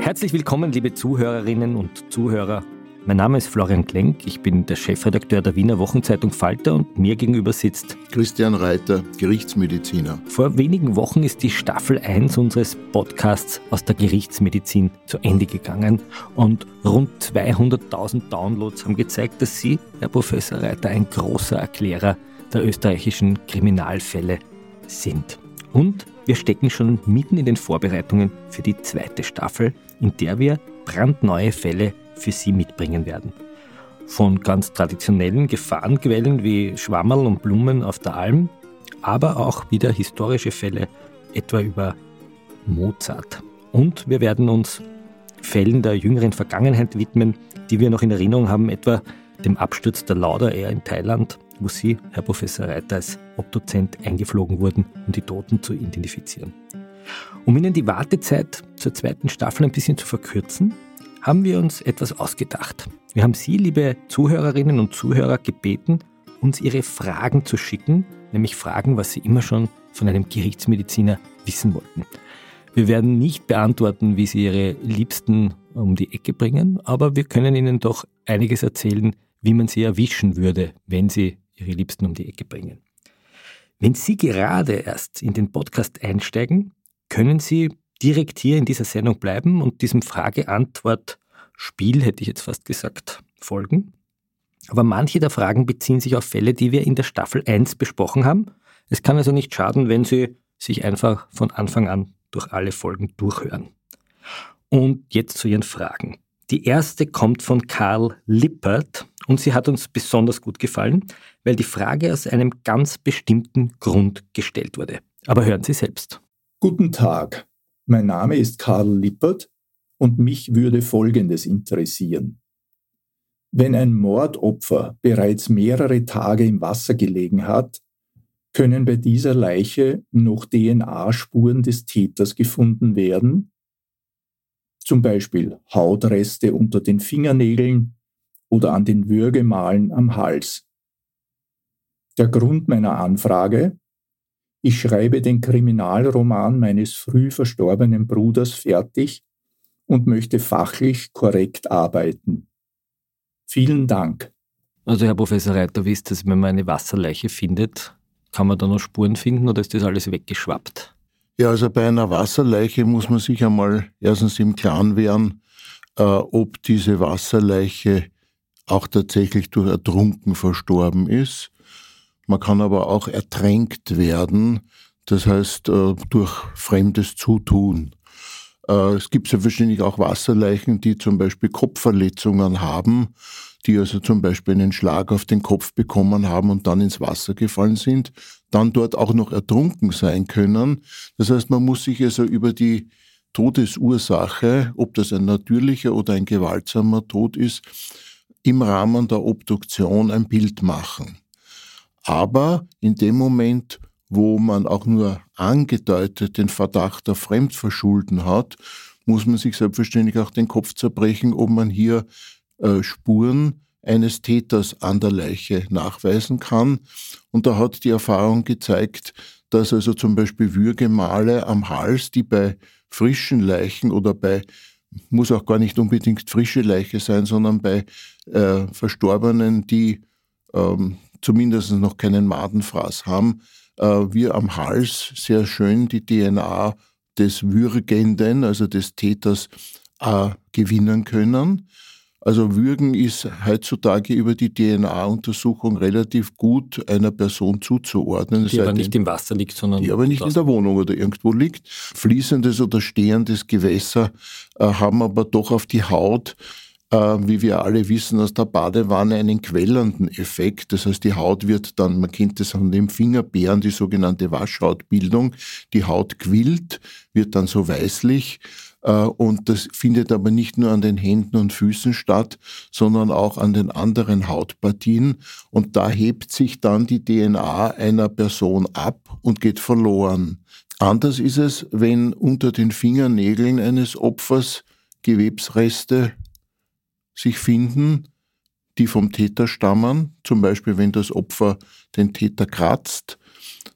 Herzlich willkommen, liebe Zuhörerinnen und Zuhörer. Mein Name ist Florian Klenk, ich bin der Chefredakteur der Wiener Wochenzeitung Falter und mir gegenüber sitzt Christian Reiter, Gerichtsmediziner. Vor wenigen Wochen ist die Staffel 1 unseres Podcasts aus der Gerichtsmedizin zu Ende gegangen und rund 200.000 Downloads haben gezeigt, dass Sie, Herr Professor Reiter, ein großer Erklärer der österreichischen Kriminalfälle sind. Und wir stecken schon mitten in den Vorbereitungen für die zweite Staffel, in der wir brandneue Fälle für Sie mitbringen werden. Von ganz traditionellen Gefahrenquellen wie Schwammerl und Blumen auf der Alm, aber auch wieder historische Fälle, etwa über Mozart. Und wir werden uns Fällen der jüngeren Vergangenheit widmen, die wir noch in Erinnerung haben, etwa dem Absturz der Lauder Air in Thailand, wo Sie, Herr Professor Reiter, als Obdozent eingeflogen wurden, um die Toten zu identifizieren. Um Ihnen die Wartezeit zur zweiten Staffel ein bisschen zu verkürzen, haben wir uns etwas ausgedacht. Wir haben Sie, liebe Zuhörerinnen und Zuhörer, gebeten, uns Ihre Fragen zu schicken, nämlich Fragen, was Sie immer schon von einem Gerichtsmediziner wissen wollten. Wir werden nicht beantworten, wie Sie Ihre Liebsten um die Ecke bringen, aber wir können Ihnen doch einiges erzählen, wie man sie erwischen würde, wenn Sie Ihre Liebsten um die Ecke bringen. Wenn Sie gerade erst in den Podcast einsteigen, können Sie direkt hier in dieser Sendung bleiben und diesem Frage-Antwort-Spiel, hätte ich jetzt fast gesagt, folgen. Aber manche der Fragen beziehen sich auf Fälle, die wir in der Staffel 1 besprochen haben. Es kann also nicht schaden, wenn Sie sich einfach von Anfang an durch alle Folgen durchhören. Und jetzt zu Ihren Fragen. Die erste kommt von Karl Lippert und sie hat uns besonders gut gefallen, weil die Frage aus einem ganz bestimmten Grund gestellt wurde. Aber hören Sie selbst. Guten Tag, mein Name ist Karl Lippert und mich würde Folgendes interessieren. Wenn ein Mordopfer bereits mehrere Tage im Wasser gelegen hat, können bei dieser Leiche noch DNA-Spuren des Täters gefunden werden, zum Beispiel Hautreste unter den Fingernägeln oder an den Würgemalen am Hals. Der Grund meiner Anfrage? Ich schreibe den Kriminalroman meines früh verstorbenen Bruders fertig und möchte fachlich korrekt arbeiten. Vielen Dank. Also Herr Professor Reiter, wisst ihr, wenn man eine Wasserleiche findet, kann man da noch Spuren finden oder ist das alles weggeschwappt? Ja, also bei einer Wasserleiche muss man sich einmal erstens im Klaren werden, äh, ob diese Wasserleiche auch tatsächlich durch Ertrunken verstorben ist. Man kann aber auch ertränkt werden, das heißt äh, durch fremdes Zutun. Äh, es gibt ja wahrscheinlich auch Wasserleichen, die zum Beispiel Kopfverletzungen haben die also zum Beispiel einen Schlag auf den Kopf bekommen haben und dann ins Wasser gefallen sind, dann dort auch noch ertrunken sein können. Das heißt, man muss sich also über die Todesursache, ob das ein natürlicher oder ein gewaltsamer Tod ist, im Rahmen der Obduktion ein Bild machen. Aber in dem Moment, wo man auch nur angedeutet den Verdacht auf Fremdverschulden hat, muss man sich selbstverständlich auch den Kopf zerbrechen, ob man hier äh, Spuren eines Täters an der Leiche nachweisen kann. Und da hat die Erfahrung gezeigt, dass also zum Beispiel Würgemale am Hals, die bei frischen Leichen oder bei, muss auch gar nicht unbedingt frische Leiche sein, sondern bei äh, Verstorbenen, die ähm, zumindest noch keinen Madenfraß haben, äh, wir am Hals sehr schön die DNA des Würgenden, also des Täters, äh, gewinnen können. Also Würgen ist heutzutage über die DNA-Untersuchung relativ gut einer Person zuzuordnen. Die aber nicht im Wasser liegt, sondern. Die aber nicht in der Wohnung oder irgendwo liegt. Fließendes oder stehendes Gewässer äh, haben aber doch auf die Haut wie wir alle wissen aus der Badewanne, einen quellenden Effekt. Das heißt, die Haut wird dann, man kennt das an dem Fingerbeeren, die sogenannte Waschhautbildung. Die Haut quillt, wird dann so weißlich. Äh, und das findet aber nicht nur an den Händen und Füßen statt, sondern auch an den anderen Hautpartien. Und da hebt sich dann die DNA einer Person ab und geht verloren. Anders ist es, wenn unter den Fingernägeln eines Opfers Gewebsreste sich finden, die vom Täter stammen, zum Beispiel wenn das Opfer den Täter kratzt.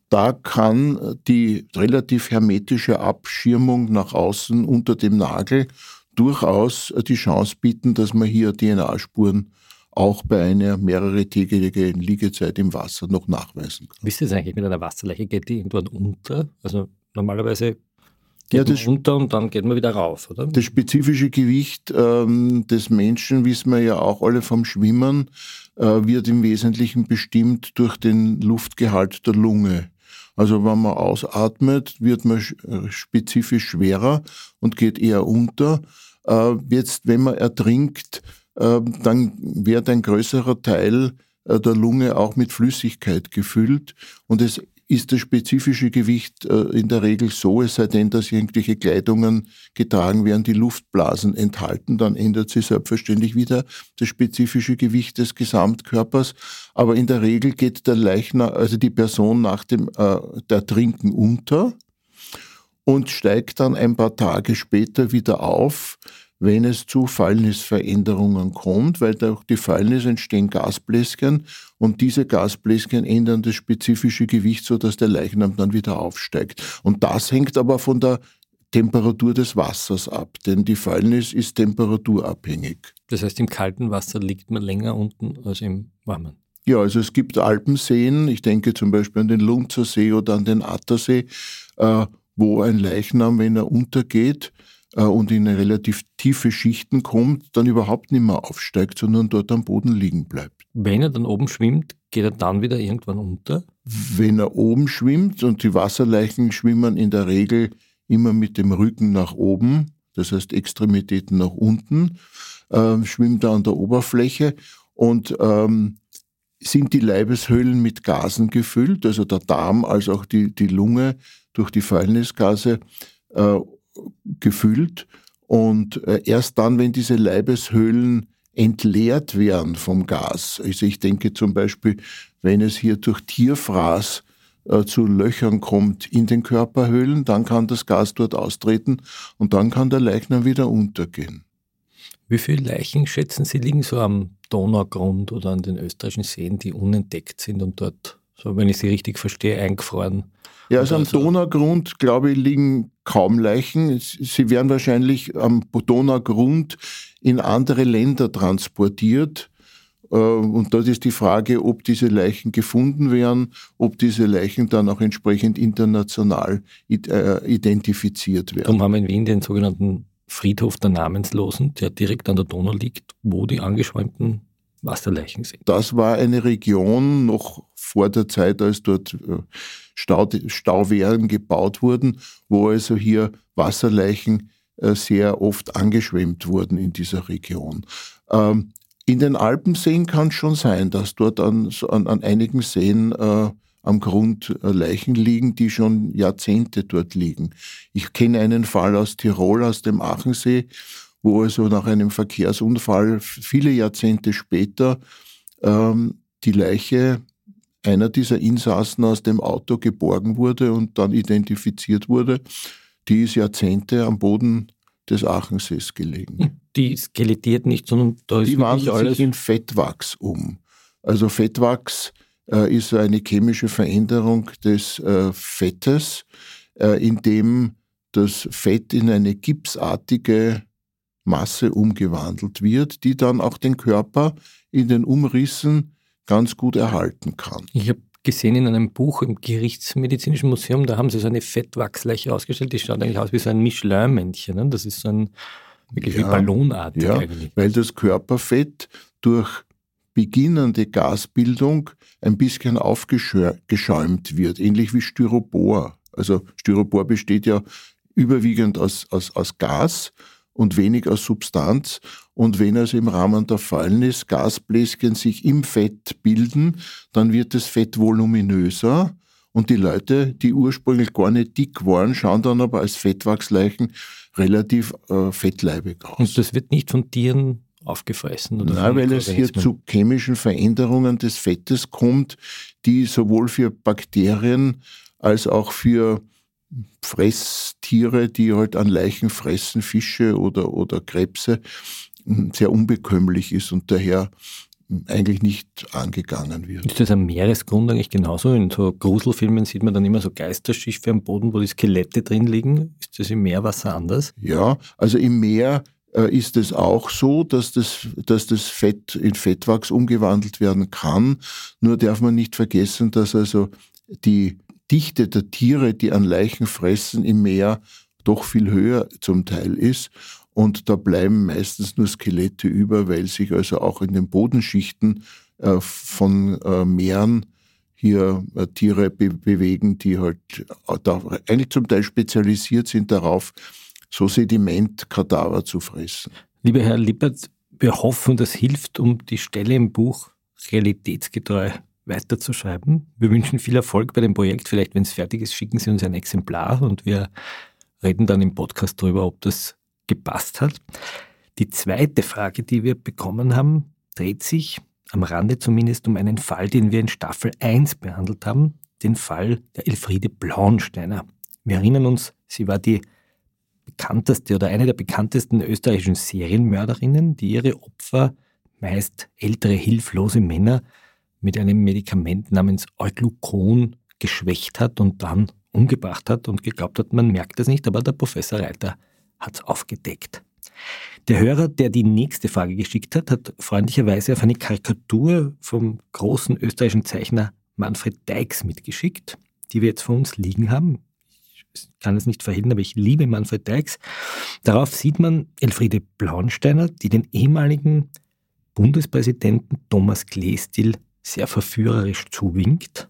Da kann die relativ hermetische Abschirmung nach außen unter dem Nagel durchaus die Chance bieten, dass man hier DNA-Spuren auch bei einer mehrere tägigen Liegezeit im Wasser noch nachweisen kann. Wisst ihr eigentlich mit einer Wasserleiche, geht die irgendwann unter? Also normalerweise geht ja, das, runter und dann geht man wieder rauf, oder? Das spezifische Gewicht ähm, des Menschen, wissen wir ja auch alle vom Schwimmen, äh, wird im Wesentlichen bestimmt durch den Luftgehalt der Lunge. Also wenn man ausatmet, wird man äh, spezifisch schwerer und geht eher unter. Äh, jetzt, wenn man ertrinkt, äh, dann wird ein größerer Teil äh, der Lunge auch mit Flüssigkeit gefüllt und es ist das spezifische Gewicht äh, in der Regel so, es sei denn, dass irgendwelche Kleidungen getragen werden, die Luftblasen enthalten, dann ändert sich selbstverständlich wieder das spezifische Gewicht des Gesamtkörpers. Aber in der Regel geht der Leichnam, also die Person nach dem äh, der Trinken unter und steigt dann ein paar Tage später wieder auf wenn es zu Fäulnisveränderungen kommt, weil durch die Fäulnis entstehen Gasbläschen und diese Gasbläschen ändern das spezifische Gewicht, so dass der Leichnam dann wieder aufsteigt. Und das hängt aber von der Temperatur des Wassers ab, denn die Fäulnis ist temperaturabhängig. Das heißt, im kalten Wasser liegt man länger unten als im warmen. Ja, also es gibt Alpenseen, ich denke zum Beispiel an den Lunzer See oder an den Attersee, äh, wo ein Leichnam, wenn er untergeht, und in relativ tiefe Schichten kommt, dann überhaupt nicht mehr aufsteigt, sondern dort am Boden liegen bleibt. Wenn er dann oben schwimmt, geht er dann wieder irgendwann unter? Wenn er oben schwimmt und die Wasserleichen schwimmen in der Regel immer mit dem Rücken nach oben, das heißt Extremitäten nach unten, äh, schwimmt er an der Oberfläche und ähm, sind die Leibeshöhlen mit Gasen gefüllt, also der Darm als auch die, die Lunge durch die Fäulnisgase äh, gefüllt. Und äh, erst dann, wenn diese Leibeshöhlen entleert werden vom Gas, also ich denke zum Beispiel, wenn es hier durch Tierfraß äh, zu Löchern kommt in den Körperhöhlen, dann kann das Gas dort austreten und dann kann der Leichnam wieder untergehen. Wie viele Leichen schätzen Sie liegen so am Donaugrund oder an den österreichischen Seen, die unentdeckt sind und dort, so wenn ich Sie richtig verstehe, eingefroren ja, also am Donaugrund, glaube ich, liegen kaum Leichen. Sie werden wahrscheinlich am Donaugrund in andere Länder transportiert. Äh, und dort ist die Frage, ob diese Leichen gefunden werden, ob diese Leichen dann auch entsprechend international äh, identifiziert werden. Darum haben wir in Wien den sogenannten Friedhof der Namenslosen, der direkt an der Donau liegt, wo die angeschwemmten Wasserleichen sind. Das war eine Region noch vor der Zeit, als dort äh, Stau, Stauwehren gebaut wurden, wo also hier Wasserleichen äh, sehr oft angeschwemmt wurden in dieser Region. Ähm, in den Alpenseen kann es schon sein, dass dort an, an, an einigen Seen äh, am Grund äh, Leichen liegen, die schon Jahrzehnte dort liegen. Ich kenne einen Fall aus Tirol, aus dem Achensee, wo also nach einem Verkehrsunfall viele Jahrzehnte später ähm, die Leiche einer dieser Insassen aus dem Auto geborgen wurde und dann identifiziert wurde, die ist Jahrzehnte am Boden des Achensees gelegen. Die skelettiert nicht, sondern da ist Die wandelt alles sich in Fettwachs um. Also Fettwachs äh, ist eine chemische Veränderung des äh, Fettes, äh, in dem das Fett in eine gipsartige Masse umgewandelt wird, die dann auch den Körper in den Umrissen ganz gut erhalten kann. Ich habe gesehen in einem Buch im Gerichtsmedizinischen Museum, da haben sie so eine Fettwachsleiche ausgestellt, die schaut eigentlich aus wie so ein Michelin-Männchen. Ne? Das ist so ein Wirklich ja, ballonartig ja, eigentlich. Weil das Körperfett durch beginnende Gasbildung ein bisschen aufgeschäumt wird, ähnlich wie Styropor. Also Styropor besteht ja überwiegend aus, aus, aus Gas und wenig aus Substanz. Und wenn es im Rahmen der Fäulnis Gasbläschen sich im Fett bilden, dann wird das Fett voluminöser. Und die Leute, die ursprünglich gar nicht dick waren, schauen dann aber als Fettwachsleichen relativ äh, fettleibig aus. Und das wird nicht von Tieren aufgefressen? Oder Nein, weil es hier zu chemischen Veränderungen des Fettes kommt, die sowohl für Bakterien als auch für Fresstiere, die halt an Leichen fressen, Fische oder, oder Krebse, sehr unbekömmlich ist und daher eigentlich nicht angegangen wird. Ist das am Meeresgrund eigentlich genauso? In so Gruselfilmen sieht man dann immer so Geisterschiffe am Boden, wo die Skelette drin liegen. Ist das im Meerwasser anders? Ja, also im Meer äh, ist es auch so, dass das, dass das Fett in Fettwachs umgewandelt werden kann. Nur darf man nicht vergessen, dass also die Dichte der Tiere, die an Leichen fressen, im Meer doch viel höher zum Teil ist. Und da bleiben meistens nur Skelette über, weil sich also auch in den Bodenschichten äh, von äh, Meeren hier äh, Tiere be bewegen, die halt da eigentlich zum Teil spezialisiert sind darauf, so Sedimentkadaver zu fressen. Lieber Herr Lippert, wir hoffen, das hilft, um die Stelle im Buch realitätsgetreu weiterzuschreiben. Wir wünschen viel Erfolg bei dem Projekt. Vielleicht, wenn es fertig ist, schicken Sie uns ein Exemplar und wir reden dann im Podcast darüber, ob das gepasst hat. Die zweite Frage, die wir bekommen haben, dreht sich am Rande zumindest um einen Fall, den wir in Staffel 1 behandelt haben, den Fall der Elfriede Blauensteiner. Wir erinnern uns, sie war die bekannteste oder eine der bekanntesten österreichischen Serienmörderinnen, die ihre Opfer, meist ältere, hilflose Männer, mit einem Medikament namens Euglucon geschwächt hat und dann umgebracht hat und geglaubt hat, man merkt das nicht, aber der Professor Reiter hat es aufgedeckt. Der Hörer, der die nächste Frage geschickt hat, hat freundlicherweise auf eine Karikatur vom großen österreichischen Zeichner Manfred Deix mitgeschickt, die wir jetzt vor uns liegen haben. Ich kann es nicht verhindern, aber ich liebe Manfred Deix. Darauf sieht man Elfriede Blaunsteiner, die den ehemaligen Bundespräsidenten Thomas Kleestil sehr verführerisch zuwinkt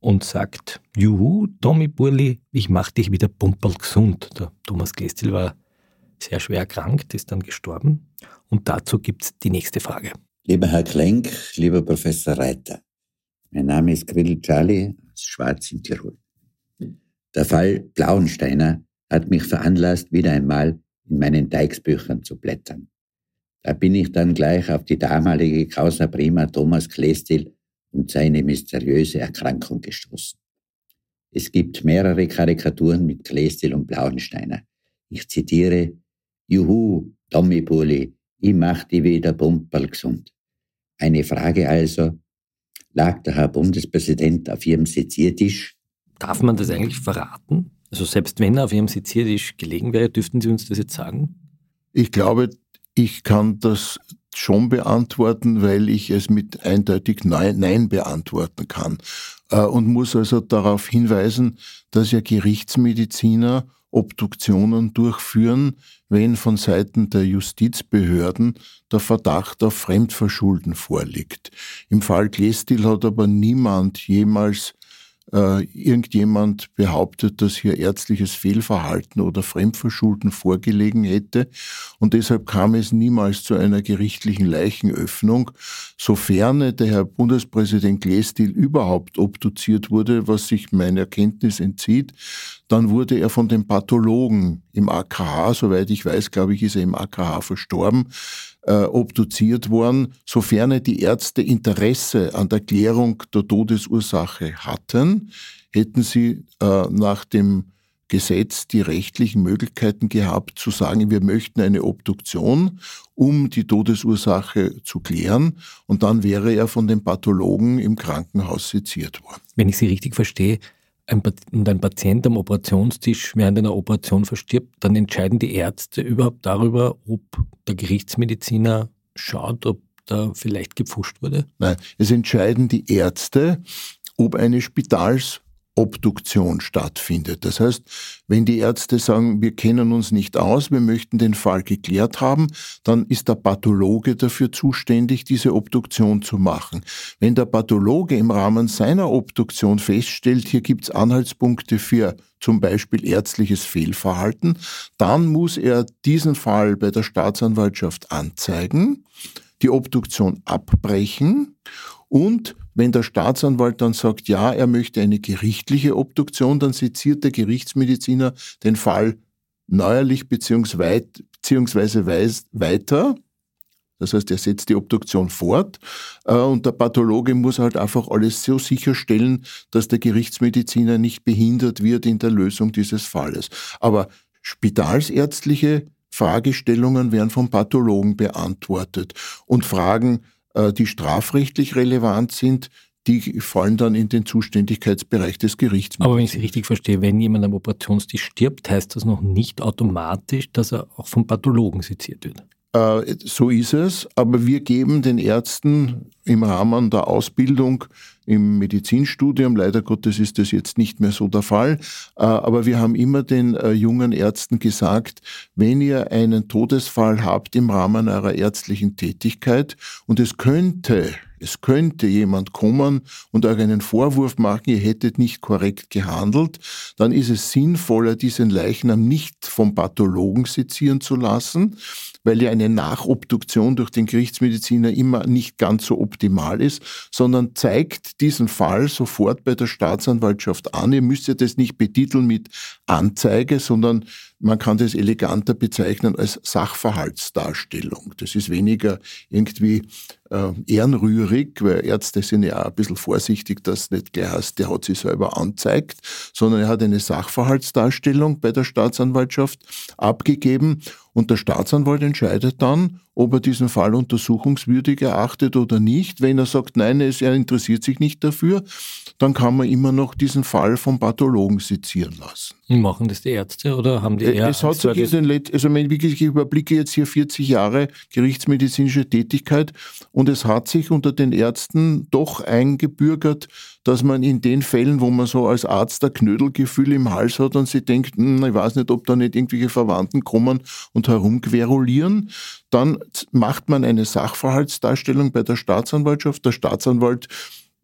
und sagt, Juhu, Tommy Burli, ich mach dich wieder pumperl gesund. Der Thomas Gestil war sehr schwer erkrankt, ist dann gestorben. Und dazu gibt's die nächste Frage. Lieber Herr Klenk, lieber Professor Reiter, mein Name ist Grill Charlie aus Schwarz in Tirol. Der Fall Blauensteiner hat mich veranlasst, wieder einmal in meinen Teigsbüchern zu blättern. Da bin ich dann gleich auf die damalige Causa Prima Thomas Klestil und seine mysteriöse Erkrankung gestoßen. Es gibt mehrere Karikaturen mit Klestil und Blauensteiner. Ich zitiere, Juhu, Tommy Bulli, ich mach die wieder Pumperl gesund. Eine Frage also, lag der Herr Bundespräsident auf Ihrem Seziertisch? Darf man das eigentlich verraten? Also selbst wenn er auf Ihrem Seziertisch gelegen wäre, dürften Sie uns das jetzt sagen? Ich glaube, ich kann das schon beantworten, weil ich es mit eindeutig Nein beantworten kann. Äh, und muss also darauf hinweisen, dass ja Gerichtsmediziner Obduktionen durchführen, wenn von Seiten der Justizbehörden der Verdacht auf Fremdverschulden vorliegt. Im Fall Glestil hat aber niemand jemals äh, irgendjemand behauptet, dass hier ärztliches Fehlverhalten oder Fremdverschulden vorgelegen hätte. Und deshalb kam es niemals zu einer gerichtlichen Leichenöffnung, sofern der Herr Bundespräsident Glestil überhaupt obduziert wurde, was sich meiner Kenntnis entzieht. Dann wurde er von den Pathologen im AKH, soweit ich weiß, glaube ich, ist er im AKH verstorben, äh, obduziert worden, sofern die Ärzte Interesse an der Klärung der Todesursache hatten, hätten sie äh, nach dem Gesetz die rechtlichen Möglichkeiten gehabt zu sagen, wir möchten eine Obduktion, um die Todesursache zu klären. Und dann wäre er von den Pathologen im Krankenhaus seziert worden. Wenn ich Sie richtig verstehe, ein, und ein Patient am Operationstisch während einer Operation verstirbt, dann entscheiden die Ärzte überhaupt darüber, ob der Gerichtsmediziner schaut, ob da vielleicht gepfuscht wurde? Nein, es entscheiden die Ärzte, ob eine Spitals- Obduktion stattfindet. Das heißt, wenn die Ärzte sagen, wir kennen uns nicht aus, wir möchten den Fall geklärt haben, dann ist der Pathologe dafür zuständig, diese Obduktion zu machen. Wenn der Pathologe im Rahmen seiner Obduktion feststellt, hier gibt es Anhaltspunkte für zum Beispiel ärztliches Fehlverhalten, dann muss er diesen Fall bei der Staatsanwaltschaft anzeigen, die Obduktion abbrechen und wenn der Staatsanwalt dann sagt, ja, er möchte eine gerichtliche Obduktion, dann seziert der Gerichtsmediziner den Fall neuerlich beziehungsweise weiter. Das heißt, er setzt die Obduktion fort äh, und der Pathologe muss halt einfach alles so sicherstellen, dass der Gerichtsmediziner nicht behindert wird in der Lösung dieses Falles. Aber spitalsärztliche Fragestellungen werden vom Pathologen beantwortet und Fragen die strafrechtlich relevant sind, die fallen dann in den Zuständigkeitsbereich des Gerichts. Aber wenn ich Sie richtig verstehe, wenn jemand am Operationstisch stirbt, heißt das noch nicht automatisch, dass er auch vom Pathologen seziert wird. Äh, so ist es, aber wir geben den Ärzten im Rahmen der Ausbildung im Medizinstudium, leider Gottes ist das jetzt nicht mehr so der Fall, äh, aber wir haben immer den äh, jungen Ärzten gesagt, wenn ihr einen Todesfall habt im Rahmen eurer ärztlichen Tätigkeit und es könnte es könnte jemand kommen und euch einen Vorwurf machen, ihr hättet nicht korrekt gehandelt, dann ist es sinnvoller, diesen Leichnam nicht vom Pathologen sezieren zu lassen, weil ja eine Nachobduktion durch den Gerichtsmediziner immer nicht ganz so optimal ist, sondern zeigt diesen Fall sofort bei der Staatsanwaltschaft an. Ihr müsst ja das nicht betiteln mit Anzeige, sondern man kann das eleganter bezeichnen als Sachverhaltsdarstellung. Das ist weniger irgendwie äh, ehrenrührig, weil Ärzte sind ja auch ein bisschen vorsichtig, dass nicht gleich heißt, der hat sich selber anzeigt, sondern er hat eine Sachverhaltsdarstellung bei der Staatsanwaltschaft abgegeben und der Staatsanwalt entscheidet dann, ob er diesen Fall untersuchungswürdig erachtet oder nicht. Wenn er sagt, nein, er interessiert sich nicht dafür, dann kann man immer noch diesen Fall vom Pathologen sezieren lassen. Machen das die Ärzte oder haben die eher Es hat sich in den Let also ich überblicke jetzt hier 40 Jahre gerichtsmedizinische Tätigkeit und es hat sich unter den Ärzten doch eingebürgert, dass man in den Fällen, wo man so als Arzt ein Knödelgefühl im Hals hat und sich denkt, hm, ich weiß nicht, ob da nicht irgendwelche Verwandten kommen und herumquerulieren, dann macht man eine Sachverhaltsdarstellung bei der Staatsanwaltschaft. Der Staatsanwalt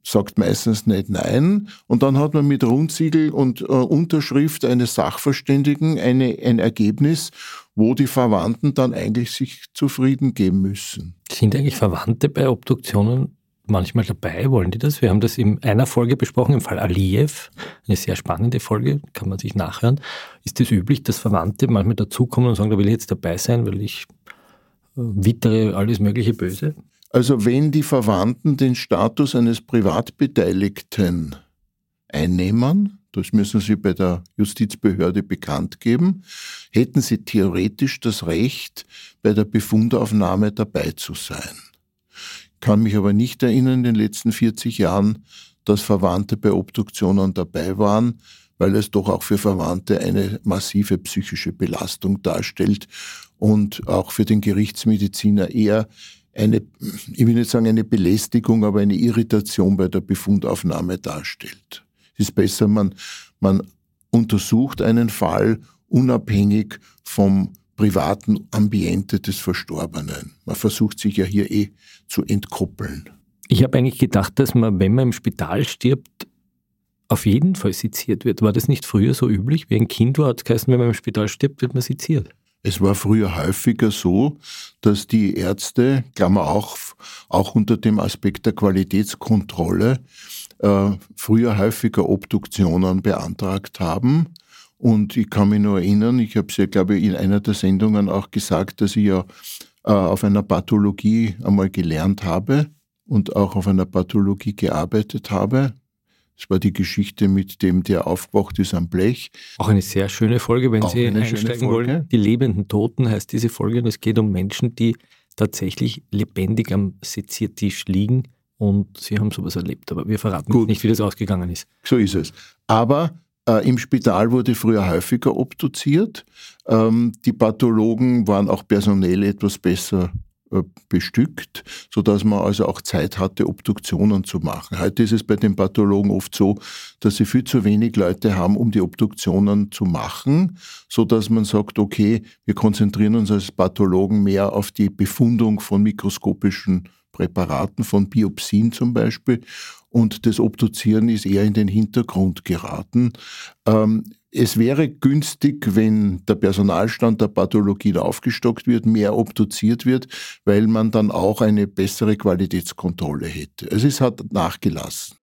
sagt meistens nicht nein. Und dann hat man mit Rundsiegel und äh, Unterschrift eines Sachverständigen eine, ein Ergebnis, wo die Verwandten dann eigentlich sich zufrieden geben müssen. Sind eigentlich Verwandte bei Obduktionen manchmal dabei? Wollen die das? Wir haben das in einer Folge besprochen, im Fall Aliyev. Eine sehr spannende Folge, kann man sich nachhören. Ist es das üblich, dass Verwandte manchmal dazukommen und sagen, da will ich jetzt dabei sein, weil ich wittere alles mögliche Böse? Also wenn die Verwandten den Status eines Privatbeteiligten einnehmen, das müssen sie bei der Justizbehörde bekannt geben, hätten sie theoretisch das Recht, bei der Befundaufnahme dabei zu sein. Ich kann mich aber nicht erinnern in den letzten 40 Jahren, dass Verwandte bei Obduktionen dabei waren, weil es doch auch für Verwandte eine massive psychische Belastung darstellt und auch für den Gerichtsmediziner eher eine, ich will nicht sagen eine Belästigung, aber eine Irritation bei der Befundaufnahme darstellt. Es ist besser, man, man untersucht einen Fall unabhängig vom privaten Ambiente des Verstorbenen. Man versucht sich ja hier eh zu entkoppeln. Ich habe eigentlich gedacht, dass man, wenn man im Spital stirbt, auf jeden Fall seziert wird. War das nicht früher so üblich? Wie ein Kind war es geheißen, wenn man im Spital stirbt, wird man seziert. Es war früher häufiger so, dass die Ärzte, Klammer auch, auch unter dem Aspekt der Qualitätskontrolle, äh, früher häufiger Obduktionen beantragt haben. Und ich kann mich nur erinnern, ich habe es ja, glaube ich, in einer der Sendungen auch gesagt, dass ich ja äh, auf einer Pathologie einmal gelernt habe und auch auf einer Pathologie gearbeitet habe. Das war die Geschichte mit dem, der aufgewacht ist am Blech. Auch eine sehr schöne Folge, wenn Auch Sie einsteigen wollen. Die lebenden Toten heißt diese Folge und es geht um Menschen, die tatsächlich lebendig am Seziertisch liegen und Sie haben sowas erlebt. Aber wir verraten Gut. nicht, wie das ausgegangen ist. So ist es. Aber äh, im Spital wurde früher häufiger obduziert. Ähm, die Pathologen waren auch personell etwas besser bestückt, so dass man also auch Zeit hatte, Obduktionen zu machen. Heute ist es bei den Pathologen oft so, dass sie viel zu wenig Leute haben, um die Obduktionen zu machen, so dass man sagt, okay, wir konzentrieren uns als Pathologen mehr auf die Befundung von mikroskopischen Präparaten, von Biopsien zum Beispiel. Und das Obduzieren ist eher in den Hintergrund geraten. Ähm, es wäre günstig, wenn der Personalstand der Pathologien aufgestockt wird, mehr obduziert wird, weil man dann auch eine bessere Qualitätskontrolle hätte. Also es hat nachgelassen.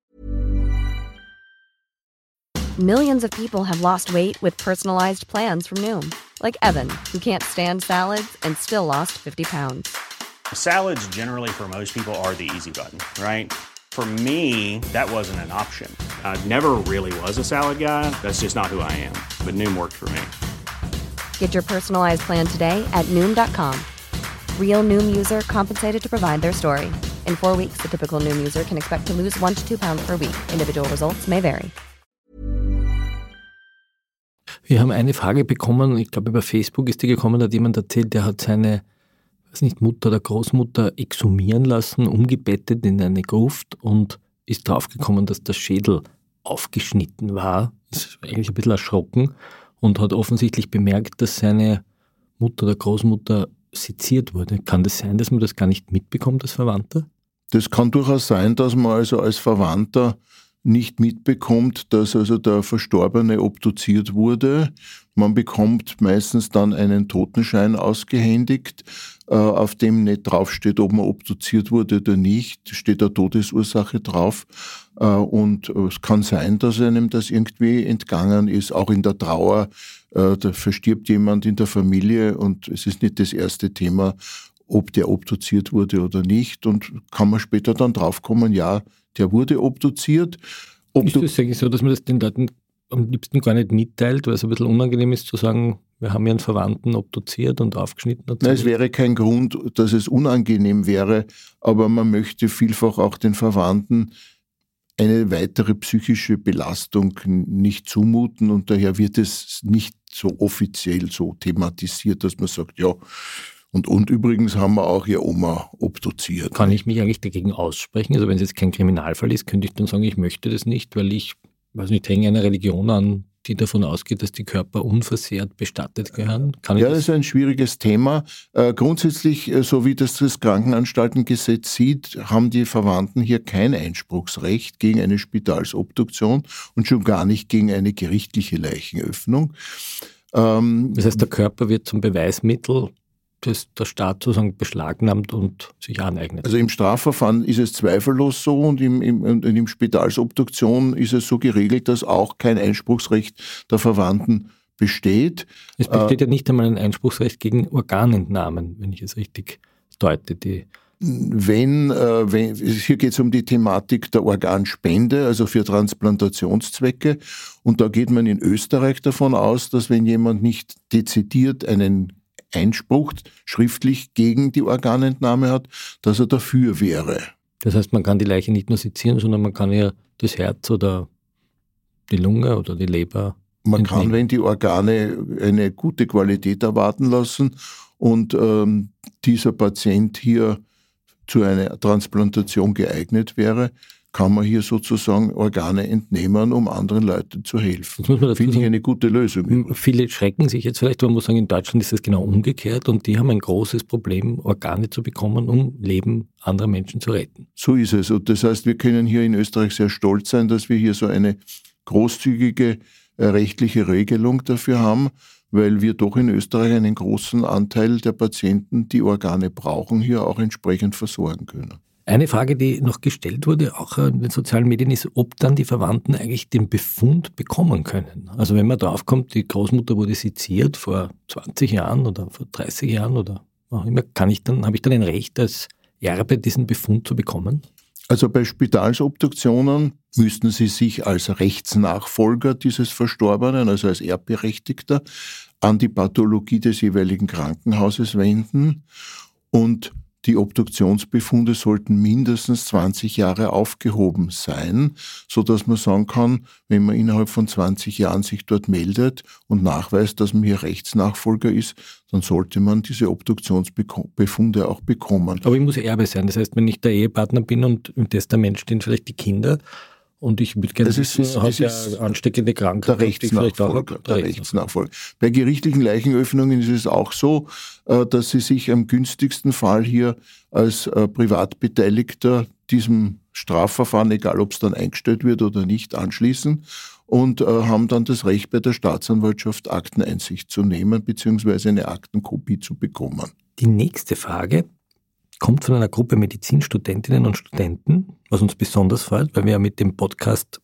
Millions of people have lost weight with personalized plans from Noom, like Evan, who can't stand salads and still lost 50 pounds. Salads generally for most people are the easy button, right? For me, that wasn't an option. I never really was a salad guy. That's just not who I am. But Noom worked for me. Get your personalized plan today at Noom.com. Real Noom user compensated to provide their story. In four weeks, the typical Noom user can expect to lose one to two pounds per week. Individual results may vary. Wir haben eine Frage bekommen, ich glaube über Facebook ist die gekommen, da hat jemand erzählt, der hat seine weiß nicht, Mutter oder Großmutter exhumieren lassen, umgebettet in eine Gruft und ist draufgekommen, dass der Schädel aufgeschnitten war. Ist eigentlich ein bisschen erschrocken und hat offensichtlich bemerkt, dass seine Mutter oder Großmutter seziert wurde. Kann das sein, dass man das gar nicht mitbekommt als Verwandter? Das kann durchaus sein, dass man also als Verwandter nicht mitbekommt, dass also der Verstorbene obduziert wurde. Man bekommt meistens dann einen Totenschein ausgehändigt, auf dem nicht draufsteht, ob man obduziert wurde oder nicht, steht der Todesursache drauf. Äh, und es kann sein, dass einem das irgendwie entgangen ist, auch in der Trauer. Äh, da verstirbt jemand in der Familie und es ist nicht das erste Thema, ob der obduziert wurde oder nicht. Und kann man später dann draufkommen, ja, der wurde obduziert. Ob ist das eigentlich so, dass man das den Leuten am liebsten gar nicht mitteilt, weil es ein bisschen unangenehm ist zu sagen, wir haben ihren Verwandten obduziert und aufgeschnitten? Nein, es wäre kein Grund, dass es unangenehm wäre, aber man möchte vielfach auch den Verwandten eine weitere psychische Belastung nicht zumuten und daher wird es nicht so offiziell so thematisiert, dass man sagt, ja, und, und übrigens haben wir auch ihr Oma obduziert. Kann ich mich eigentlich dagegen aussprechen? Also wenn es jetzt kein Kriminalfall ist, könnte ich dann sagen, ich möchte das nicht, weil ich, weiß nicht, hänge einer Religion an, die davon ausgeht, dass die Körper unversehrt bestattet gehören? Kann ja, das ist ein schwieriges Thema. Äh, grundsätzlich, äh, so wie das das Krankenanstaltengesetz sieht, haben die Verwandten hier kein Einspruchsrecht gegen eine Spitalsobduktion und schon gar nicht gegen eine gerichtliche Leichenöffnung. Ähm, das heißt, der Körper wird zum Beweismittel das der Staat sozusagen beschlagnahmt und sich aneignet. Also im Strafverfahren ist es zweifellos so und im, im, und im Spitalsobduktion ist es so geregelt, dass auch kein Einspruchsrecht der Verwandten besteht. Es besteht äh, ja nicht einmal ein Einspruchsrecht gegen Organentnahmen, wenn ich es richtig deute. Die wenn, äh, wenn, hier geht es um die Thematik der Organspende, also für Transplantationszwecke. Und da geht man in Österreich davon aus, dass wenn jemand nicht dezidiert einen Einspruch schriftlich gegen die Organentnahme hat, dass er dafür wäre. Das heißt, man kann die Leiche nicht nur sezieren, sondern man kann ja das Herz oder die Lunge oder die Leber. Man entnehmen. kann, wenn die Organe eine gute Qualität erwarten lassen und ähm, dieser Patient hier zu einer Transplantation geeignet wäre, kann man hier sozusagen Organe entnehmen, um anderen Leuten zu helfen. Das Finde ich eine gute Lösung. Viele schrecken sich jetzt vielleicht, man muss sagen, in Deutschland ist es genau umgekehrt und die haben ein großes Problem, Organe zu bekommen, um Leben anderer Menschen zu retten. So ist es. Und das heißt, wir können hier in Österreich sehr stolz sein, dass wir hier so eine großzügige äh, rechtliche Regelung dafür haben, weil wir doch in Österreich einen großen Anteil der Patienten, die Organe brauchen, hier auch entsprechend versorgen können. Eine Frage, die noch gestellt wurde, auch in den sozialen Medien, ist, ob dann die Verwandten eigentlich den Befund bekommen können. Also wenn man draufkommt, die Großmutter wurde seziert vor 20 Jahren oder vor 30 Jahren oder auch immer, kann ich dann, habe ich dann ein Recht als Erbe diesen Befund zu bekommen? Also bei Spitalsobduktionen müssten Sie sich als Rechtsnachfolger dieses Verstorbenen, also als Erbberechtigter, an die Pathologie des jeweiligen Krankenhauses wenden und die Obduktionsbefunde sollten mindestens 20 Jahre aufgehoben sein, so dass man sagen kann, wenn man innerhalb von 20 Jahren sich dort meldet und nachweist, dass man hier Rechtsnachfolger ist, dann sollte man diese Obduktionsbefunde auch bekommen. Aber ich muss Erbe sein. Das heißt, wenn ich der Ehepartner bin und im Testament stehen vielleicht die Kinder, und ich gerne das wissen, hat ja ansteckende Krankheit. Der Rechtsnachfolger. Der Rechtsnachfolger. Bei gerichtlichen Leichenöffnungen ist es auch so, äh, dass Sie sich am günstigsten Fall hier als äh, Privatbeteiligter diesem Strafverfahren, egal ob es dann eingestellt wird oder nicht, anschließen und äh, haben dann das Recht bei der Staatsanwaltschaft Akteneinsicht zu nehmen bzw. eine Aktenkopie zu bekommen. Die nächste Frage kommt von einer Gruppe Medizinstudentinnen und Studenten, was uns besonders freut, weil wir ja mit dem Podcast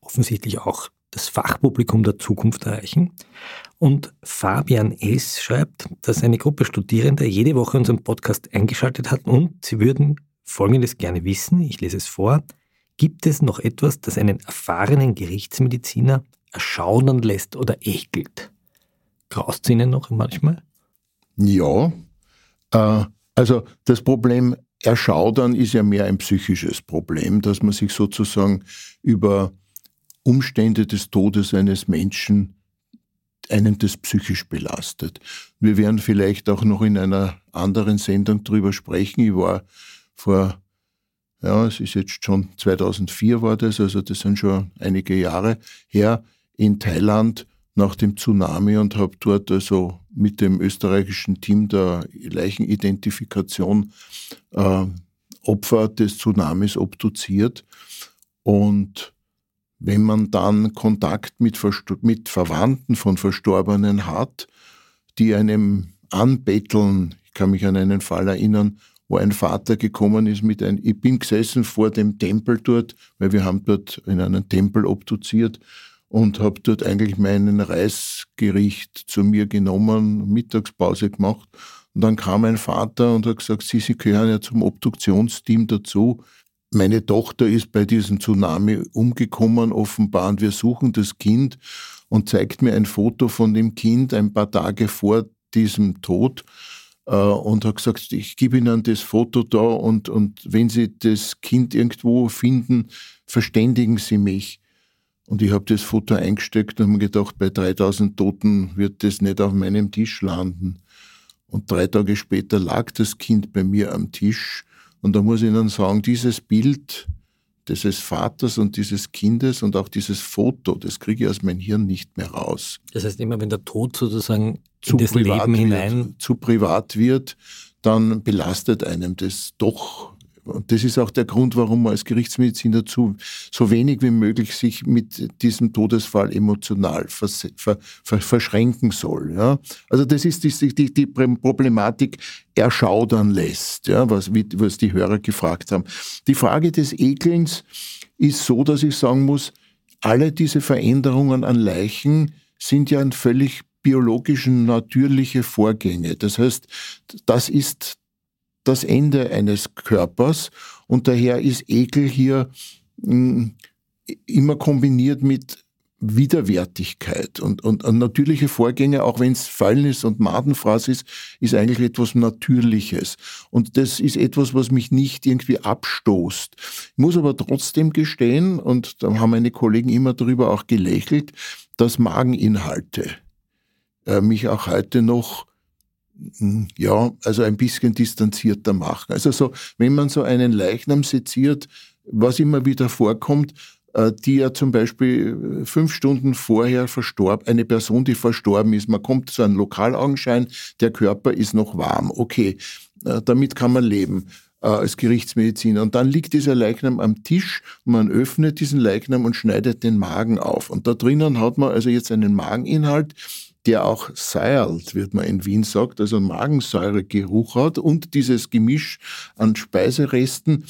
offensichtlich auch das Fachpublikum der Zukunft erreichen. Und Fabian S. schreibt, dass eine Gruppe Studierender jede Woche unseren Podcast eingeschaltet hat und sie würden Folgendes gerne wissen, ich lese es vor, gibt es noch etwas, das einen erfahrenen Gerichtsmediziner erschaudern lässt oder ekelt? Graust es Ihnen noch manchmal? Ja, äh, also das Problem Erschaudern ist ja mehr ein psychisches Problem, dass man sich sozusagen über Umstände des Todes eines Menschen einen das psychisch belastet. Wir werden vielleicht auch noch in einer anderen Sendung drüber sprechen. Ich war vor, ja, es ist jetzt schon 2004 war das, also das sind schon einige Jahre her, in Thailand nach dem Tsunami und habe dort also mit dem österreichischen Team der Leichenidentifikation äh, Opfer des Tsunamis obduziert. Und wenn man dann Kontakt mit, mit Verwandten von Verstorbenen hat, die einem anbetteln, ich kann mich an einen Fall erinnern, wo ein Vater gekommen ist mit einem, ich bin gesessen vor dem Tempel dort, weil wir haben dort in einem Tempel obduziert und habe dort eigentlich meinen Reisgericht zu mir genommen, Mittagspause gemacht. Und dann kam mein Vater und hat gesagt, Sie, Sie gehören ja zum Obduktionsteam dazu. Meine Tochter ist bei diesem Tsunami umgekommen, offenbar, und wir suchen das Kind und zeigt mir ein Foto von dem Kind ein paar Tage vor diesem Tod äh, und hat gesagt, ich gebe Ihnen das Foto da und, und wenn Sie das Kind irgendwo finden, verständigen Sie mich. Und ich habe das Foto eingesteckt und habe mir gedacht, bei 3000 Toten wird das nicht auf meinem Tisch landen. Und drei Tage später lag das Kind bei mir am Tisch. Und da muss ich Ihnen sagen, dieses Bild dieses Vaters und dieses Kindes und auch dieses Foto, das kriege ich aus meinem Hirn nicht mehr raus. Das heißt, immer wenn der Tod sozusagen zu in das Leben hinein zu privat wird, dann belastet einem das doch und das ist auch der Grund, warum man als Gerichtsmediziner zu, so wenig wie möglich sich mit diesem Todesfall emotional vers, ver, ver, verschränken soll. Ja? Also das ist die, die, die Problematik erschaudern lässt, ja? was, was die Hörer gefragt haben. Die Frage des Ekelns ist so, dass ich sagen muss, alle diese Veränderungen an Leichen sind ja ein völlig biologischen, natürliche Vorgänge. Das heißt, das ist das Ende eines Körpers und daher ist Ekel hier hm, immer kombiniert mit Widerwärtigkeit und, und, und natürliche Vorgänge, auch wenn es Fäulnis und Madenfraß ist, ist eigentlich etwas Natürliches. Und das ist etwas, was mich nicht irgendwie abstoßt. Ich muss aber trotzdem gestehen, und da haben meine Kollegen immer darüber auch gelächelt, dass Mageninhalte äh, mich auch heute noch ja, also ein bisschen distanzierter machen. Also so, wenn man so einen Leichnam seziert, was immer wieder vorkommt, äh, die ja zum Beispiel äh, fünf Stunden vorher verstorben, eine Person, die verstorben ist, man kommt zu einem Lokalaugenschein, der Körper ist noch warm, okay, äh, damit kann man leben als Gerichtsmediziner. Und dann liegt dieser Leichnam am Tisch man öffnet diesen Leichnam und schneidet den Magen auf. Und da drinnen hat man also jetzt einen Mageninhalt, der auch seilt, wird man in Wien sagt, also Magensäuregeruch hat und dieses Gemisch an Speiseresten.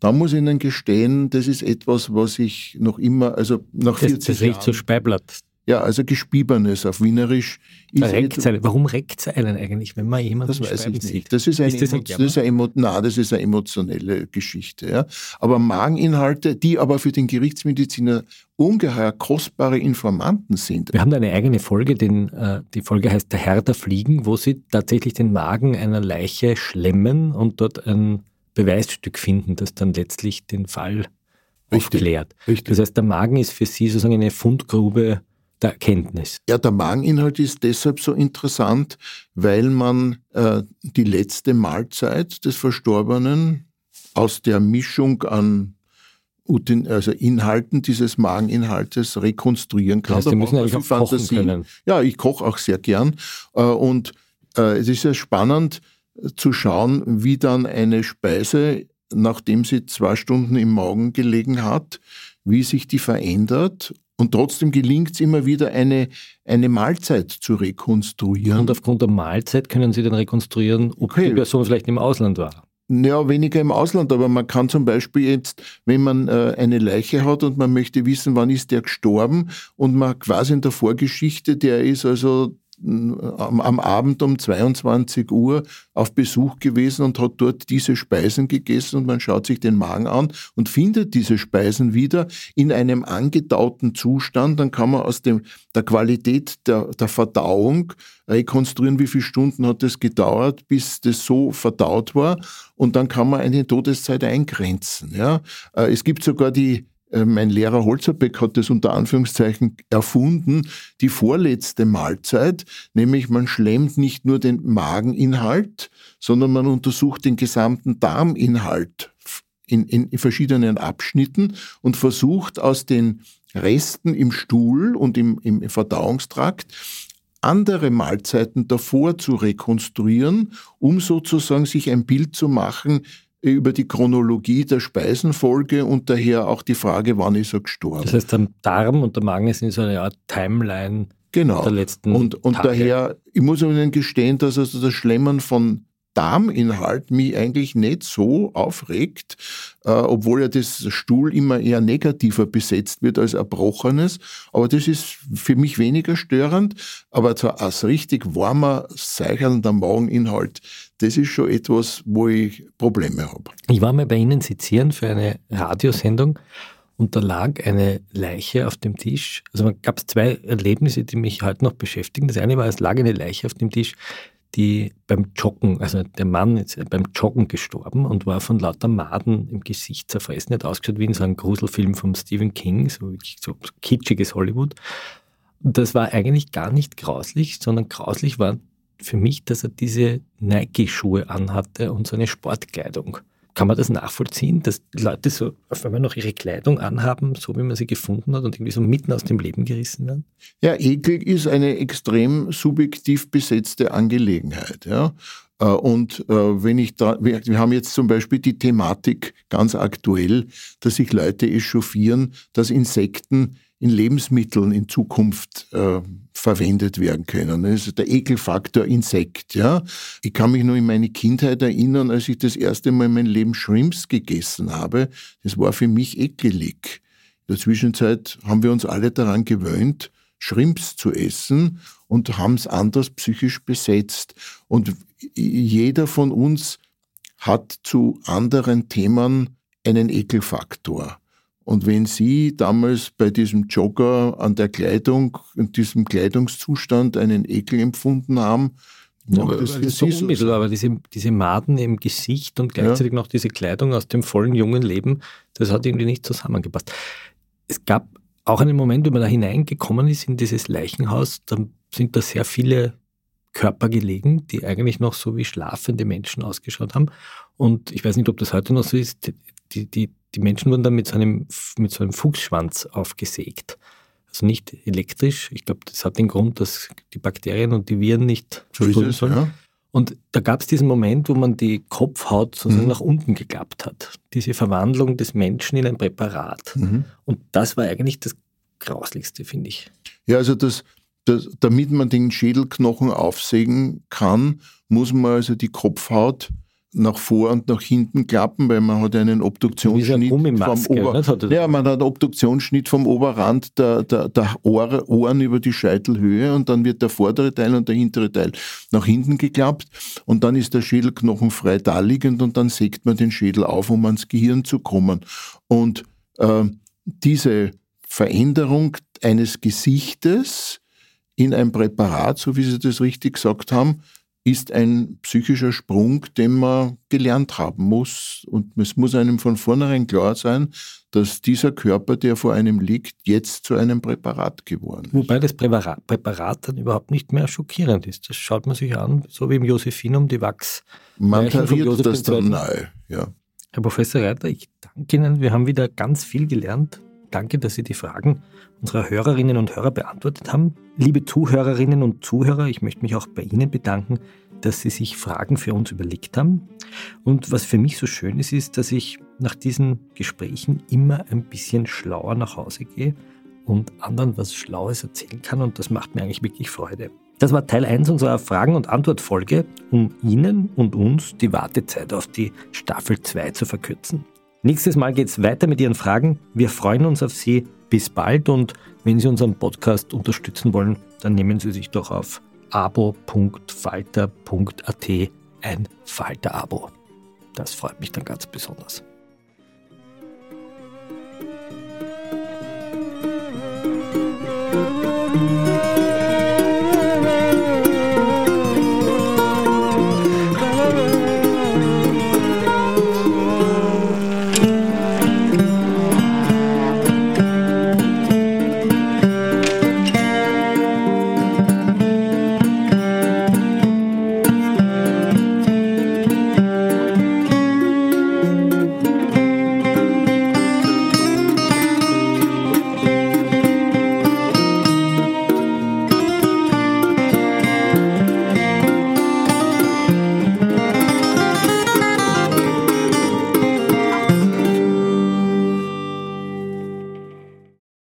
Da muss ich Ihnen gestehen, das ist etwas, was ich noch immer, also nach 40 das, das riecht Jahren... so Speiblatt. Ja, also Gespiebernes auf Wienerisch. Reckzeile. Warum Reckzeilen eigentlich, wenn man jemanden Das weiß ich nicht. Das ist, eine, ist das, ein das ist eine, nein, das ist eine emotionelle Geschichte. Ja. Aber Mageninhalte, die aber für den Gerichtsmediziner ungeheuer kostbare Informanten sind. Wir haben da eine eigene Folge, den, äh, die Folge heißt Der Herr der Fliegen, wo sie tatsächlich den Magen einer Leiche schlemmen und dort ein Beweisstück finden, das dann letztlich den Fall Richtig. aufklärt. Richtig. Das heißt, der Magen ist für Sie sozusagen eine Fundgrube der Erkenntnis. Ja, der Mageninhalt ist deshalb so interessant, weil man äh, die letzte Mahlzeit des Verstorbenen aus der Mischung an also Inhalten dieses Mageninhaltes rekonstruieren kann. Das heißt, Sie müssen auch Fantasie. kochen können. Ja, ich koche auch sehr gern. Äh, und äh, es ist ja spannend äh, zu schauen, wie dann eine Speise, nachdem sie zwei Stunden im Magen gelegen hat, wie sich die verändert und trotzdem gelingt es immer wieder, eine, eine Mahlzeit zu rekonstruieren. Und aufgrund der Mahlzeit können Sie dann rekonstruieren, ob okay. die Person vielleicht im Ausland war. Ja, weniger im Ausland, aber man kann zum Beispiel jetzt, wenn man äh, eine Leiche hat und man möchte wissen, wann ist der gestorben und man quasi in der Vorgeschichte, der ist also am, am, Abend um 22 Uhr auf Besuch gewesen und hat dort diese Speisen gegessen und man schaut sich den Magen an und findet diese Speisen wieder in einem angetauten Zustand, dann kann man aus dem, der Qualität der, der Verdauung rekonstruieren, wie viele Stunden hat es gedauert, bis das so verdaut war und dann kann man eine Todeszeit eingrenzen. Ja? Äh, es gibt sogar die mein Lehrer Holzerbeck hat das unter Anführungszeichen erfunden, die vorletzte Mahlzeit, nämlich man schlemmt nicht nur den Mageninhalt, sondern man untersucht den gesamten Darminhalt in, in, in verschiedenen Abschnitten und versucht aus den Resten im Stuhl und im, im Verdauungstrakt andere Mahlzeiten davor zu rekonstruieren, um sozusagen sich ein Bild zu machen, über die Chronologie der Speisenfolge und daher auch die Frage, wann ist er gestorben. Das heißt, der Darm und der Magen sind so eine Art Timeline genau. der letzten Und, und Tage. daher, ich muss Ihnen gestehen, dass also das Schlemmern von Darminhalt mich eigentlich nicht so aufregt, äh, obwohl ja das Stuhl immer eher negativer besetzt wird als Erbrochenes. Aber das ist für mich weniger störend. Aber so als richtig warmer, seichernder Mageninhalt, das ist schon etwas, wo ich Probleme habe. Ich war mal bei Ihnen sezieren für eine Radiosendung und da lag eine Leiche auf dem Tisch. Also gab es zwei Erlebnisse, die mich heute noch beschäftigen. Das eine war, es lag eine Leiche auf dem Tisch, die beim Joggen, also der Mann ist beim Joggen gestorben und war von lauter Maden im Gesicht zerfressen, hat ausgeschaut wie in so einem Gruselfilm von Stephen King, so, so kitschiges Hollywood. Das war eigentlich gar nicht grauslich, sondern grauslich war für mich, dass er diese Nike-Schuhe anhatte und so eine Sportkleidung. Kann man das nachvollziehen, dass Leute so auf einmal noch ihre Kleidung anhaben, so wie man sie gefunden hat und irgendwie so mitten aus dem Leben gerissen werden? Ja, Ekel ist eine extrem subjektiv besetzte Angelegenheit. Ja. Äh, und äh, wenn ich da, wir haben jetzt zum Beispiel die Thematik ganz aktuell, dass sich Leute echauffieren, dass Insekten in Lebensmitteln in Zukunft äh, verwendet werden können. Das ist der Ekelfaktor Insekt. Ja? Ich kann mich nur in meine Kindheit erinnern, als ich das erste Mal in meinem Leben Shrimps gegessen habe. Das war für mich ekelig. In der Zwischenzeit haben wir uns alle daran gewöhnt, Shrimps zu essen und haben es anders psychisch besetzt. Und jeder von uns hat zu anderen Themen einen Ekelfaktor. Und wenn Sie damals bei diesem Jogger an der Kleidung, in diesem Kleidungszustand einen Ekel empfunden haben, ja, aber das Sie so unmittelbar, aber diese, diese Maden im Gesicht und gleichzeitig ja. noch diese Kleidung aus dem vollen jungen Leben, das hat irgendwie nicht zusammengepasst. Es gab auch einen Moment, wo man da hineingekommen ist in dieses Leichenhaus, da sind da sehr viele Körper gelegen, die eigentlich noch so wie schlafende Menschen ausgeschaut haben. Und ich weiß nicht, ob das heute noch so ist, die, die, die Menschen wurden dann mit so einem, mit so einem Fuchsschwanz aufgesägt. Also nicht elektrisch. Ich glaube, das hat den Grund, dass die Bakterien und die Viren nicht so sollen. Ja. Und da gab es diesen Moment, wo man die Kopfhaut sozusagen mhm. nach unten geklappt hat. Diese Verwandlung des Menschen in ein Präparat. Mhm. Und das war eigentlich das Grauslichste, finde ich. Ja, also das, das, damit man den Schädelknochen aufsägen kann, muss man also die Kopfhaut nach vor und nach hinten klappen, weil man hat einen Obduktionsschnitt vom Ober ja, man hat einen Obduktionsschnitt vom Oberrand der, der, der Ohr, Ohren über die Scheitelhöhe und dann wird der vordere Teil und der hintere Teil nach hinten geklappt und dann ist der Schädelknochen frei daliegend und dann sägt man den Schädel auf, um ans Gehirn zu kommen. Und äh, diese Veränderung eines Gesichtes in ein Präparat, so wie Sie das richtig gesagt haben, ist ein psychischer Sprung, den man gelernt haben muss. Und es muss einem von vornherein klar sein, dass dieser Körper, der vor einem liegt, jetzt zu einem Präparat geworden ist. Wobei das Präparat, Präparat dann überhaupt nicht mehr schockierend ist. Das schaut man sich an, so wie im Josephinum die Wachs. Man tariert das dann nahe, ja. Herr Professor Reiter, ich danke Ihnen. Wir haben wieder ganz viel gelernt. Danke, dass Sie die Fragen unserer Hörerinnen und Hörer beantwortet haben. Liebe Zuhörerinnen und Zuhörer, ich möchte mich auch bei Ihnen bedanken, dass Sie sich Fragen für uns überlegt haben. Und was für mich so schön ist, ist, dass ich nach diesen Gesprächen immer ein bisschen schlauer nach Hause gehe und anderen was Schlaues erzählen kann und das macht mir eigentlich wirklich Freude. Das war Teil 1 unserer Fragen- und Antwortfolge, um Ihnen und uns die Wartezeit auf die Staffel 2 zu verkürzen. Nächstes Mal geht es weiter mit Ihren Fragen. Wir freuen uns auf Sie. Bis bald und wenn Sie unseren Podcast unterstützen wollen, dann nehmen Sie sich doch auf abo.falter.at ein Falter-Abo. Das freut mich dann ganz besonders.